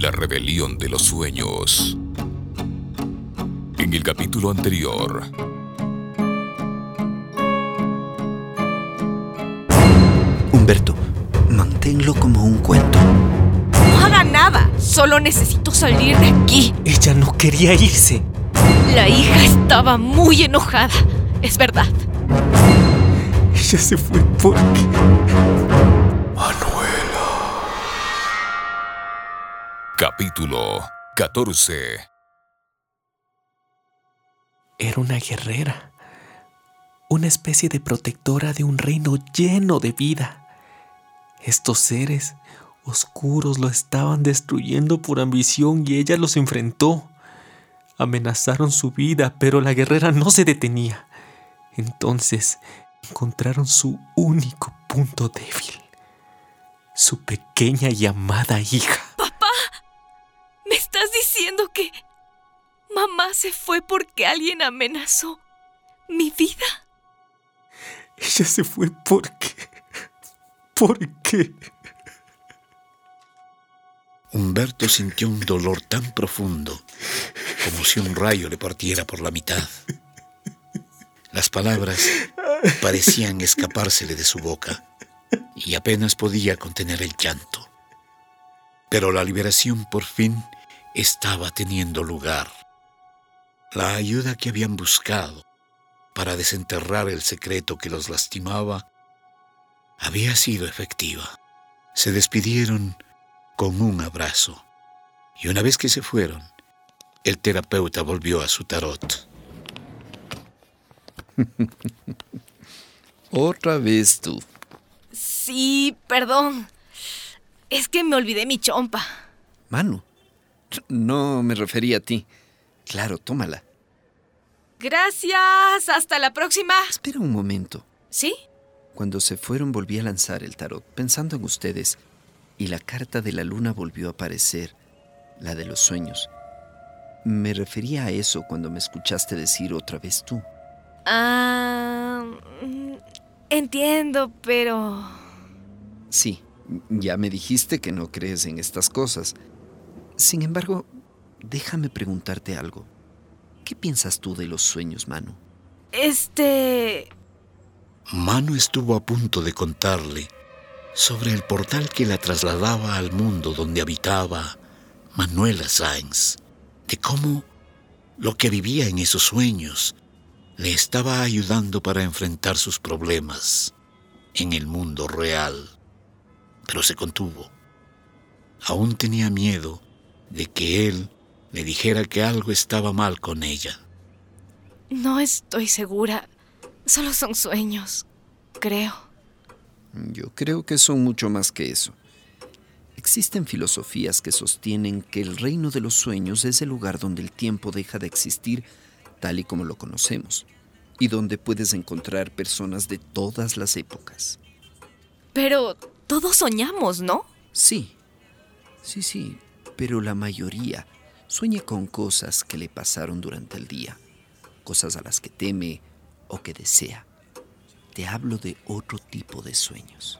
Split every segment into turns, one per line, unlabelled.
La rebelión de los sueños. En el capítulo anterior.
Humberto, manténlo como un cuento.
No haga nada. Solo necesito salir de aquí.
Ella no quería irse.
La hija estaba muy enojada. Es verdad.
Ella se fue porque...
Capítulo 14.
Era una guerrera, una especie de protectora de un reino lleno de vida. Estos seres oscuros lo estaban destruyendo por ambición y ella los enfrentó. Amenazaron su vida, pero la guerrera no se detenía. Entonces encontraron su único punto débil, su pequeña y amada hija.
¿Me estás diciendo que mamá se fue porque alguien amenazó mi vida?
Ella se fue porque... ¿Por qué?
Humberto sintió un dolor tan profundo como si un rayo le partiera por la mitad. Las palabras parecían escapársele de su boca y apenas podía contener el llanto. Pero la liberación por fin estaba teniendo lugar. La ayuda que habían buscado para desenterrar el secreto que los lastimaba había sido efectiva. Se despidieron con un abrazo y una vez que se fueron, el terapeuta volvió a su tarot.
Otra vez tú.
Sí, perdón. Es que me olvidé mi chompa.
Manu, no me refería a ti. Claro, tómala.
Gracias. Hasta la próxima.
Espera un momento.
¿Sí?
Cuando se fueron volví a lanzar el tarot pensando en ustedes y la carta de la luna volvió a aparecer, la de los sueños. Me refería a eso cuando me escuchaste decir otra vez tú.
Ah, entiendo, pero...
Sí, ya me dijiste que no crees en estas cosas. Sin embargo, déjame preguntarte algo. ¿Qué piensas tú de los sueños, Manu?
Este...
Manu estuvo a punto de contarle sobre el portal que la trasladaba al mundo donde habitaba Manuela Sáenz, de cómo lo que vivía en esos sueños le estaba ayudando para enfrentar sus problemas en el mundo real. Pero se contuvo. Aún tenía miedo de que él le dijera que algo estaba mal con ella.
No estoy segura. Solo son sueños, creo.
Yo creo que son mucho más que eso. Existen filosofías que sostienen que el reino de los sueños es el lugar donde el tiempo deja de existir tal y como lo conocemos, y donde puedes encontrar personas de todas las épocas.
Pero todos soñamos, ¿no?
Sí, sí, sí, pero la mayoría sueña con cosas que le pasaron durante el día, cosas a las que teme o que desea. Te hablo de otro tipo de sueños.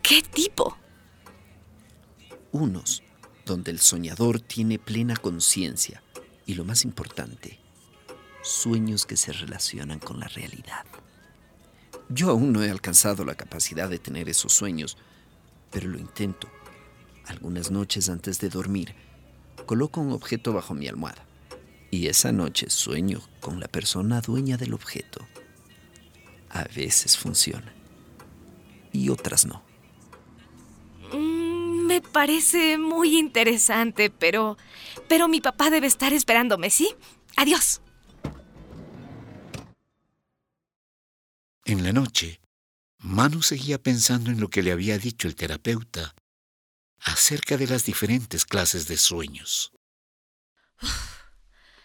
¿Qué tipo?
Unos donde el soñador tiene plena conciencia y lo más importante, sueños que se relacionan con la realidad. Yo aún no he alcanzado la capacidad de tener esos sueños, pero lo intento algunas noches antes de dormir, coloco un objeto bajo mi almohada. Y esa noche sueño con la persona dueña del objeto. A veces funciona. Y otras no.
Mm, me parece muy interesante, pero... Pero mi papá debe estar esperándome, ¿sí? Adiós.
En la noche, Manu seguía pensando en lo que le había dicho el terapeuta acerca de las diferentes clases de sueños.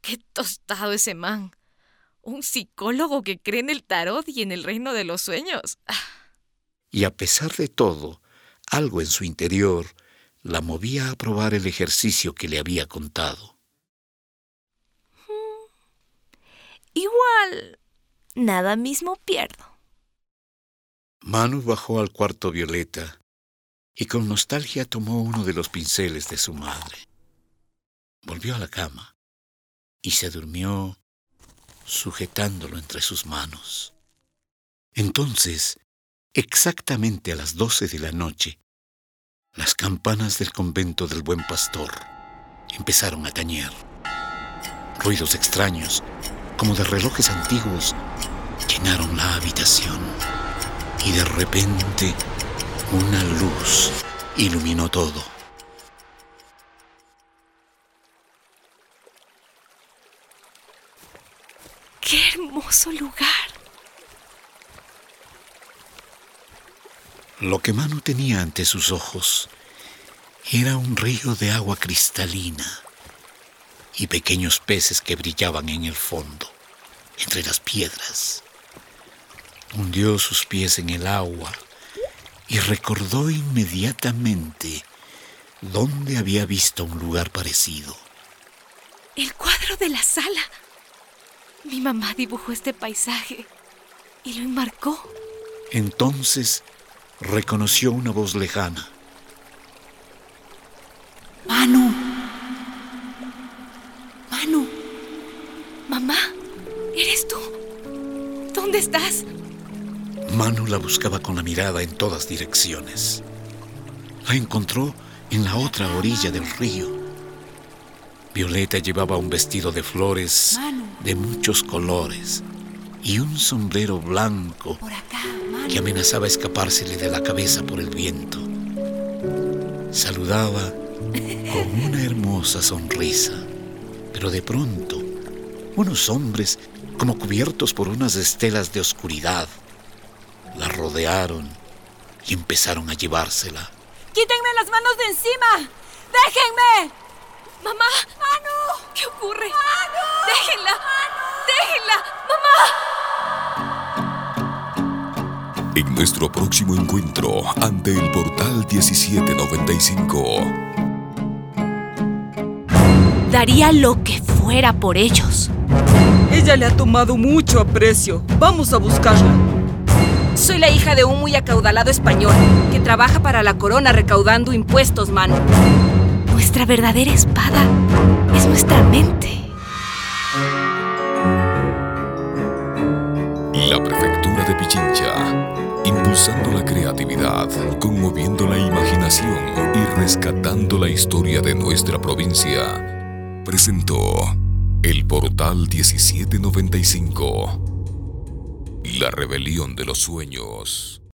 ¡Qué tostado ese man! Un psicólogo que cree en el tarot y en el reino de los sueños.
Y a pesar de todo, algo en su interior la movía a probar el ejercicio que le había contado.
Igual, nada mismo pierdo.
Manu bajó al cuarto Violeta y con nostalgia tomó uno de los pinceles de su madre. Volvió a la cama y se durmió sujetándolo entre sus manos. Entonces, exactamente a las doce de la noche, las campanas del convento del buen pastor empezaron a tañer. Ruidos extraños, como de relojes antiguos, llenaron la habitación y de repente una luz iluminó todo.
¡Qué hermoso lugar!
Lo que Manu tenía ante sus ojos era un río de agua cristalina y pequeños peces que brillaban en el fondo, entre las piedras. Hundió sus pies en el agua y recordó inmediatamente dónde había visto un lugar parecido.
El cuadro de la sala. Mi mamá dibujó este paisaje y lo enmarcó.
Entonces reconoció una voz lejana.
Manu. Manu. Mamá, ¿eres tú? ¿Dónde estás?
Manu la buscaba con la mirada en todas direcciones. La encontró en la otra orilla del río. Violeta llevaba un vestido de flores de muchos colores y un sombrero blanco que amenazaba escapársele de la cabeza por el viento. Saludaba con una hermosa sonrisa, pero de pronto unos hombres, como cubiertos por unas estelas de oscuridad, la rodearon y empezaron a llevársela.
¡Quítenme las manos de encima! ¡Déjenme! ¡Mamá! ¡Manu! ¿Qué ocurre? ¡Manu! ¡Déjenla! ¡Déjenla! ¡Mamá!
En nuestro próximo encuentro ante el portal 1795.
Daría lo que fuera por ellos.
Ella le ha tomado mucho aprecio. Vamos a buscarla.
La hija de un muy acaudalado español que trabaja para la corona recaudando impuestos, mano.
Nuestra verdadera espada es nuestra mente.
La prefectura de Pichincha, impulsando la creatividad, conmoviendo la imaginación y rescatando la historia de nuestra provincia, presentó el portal 1795. La rebelión de los sueños.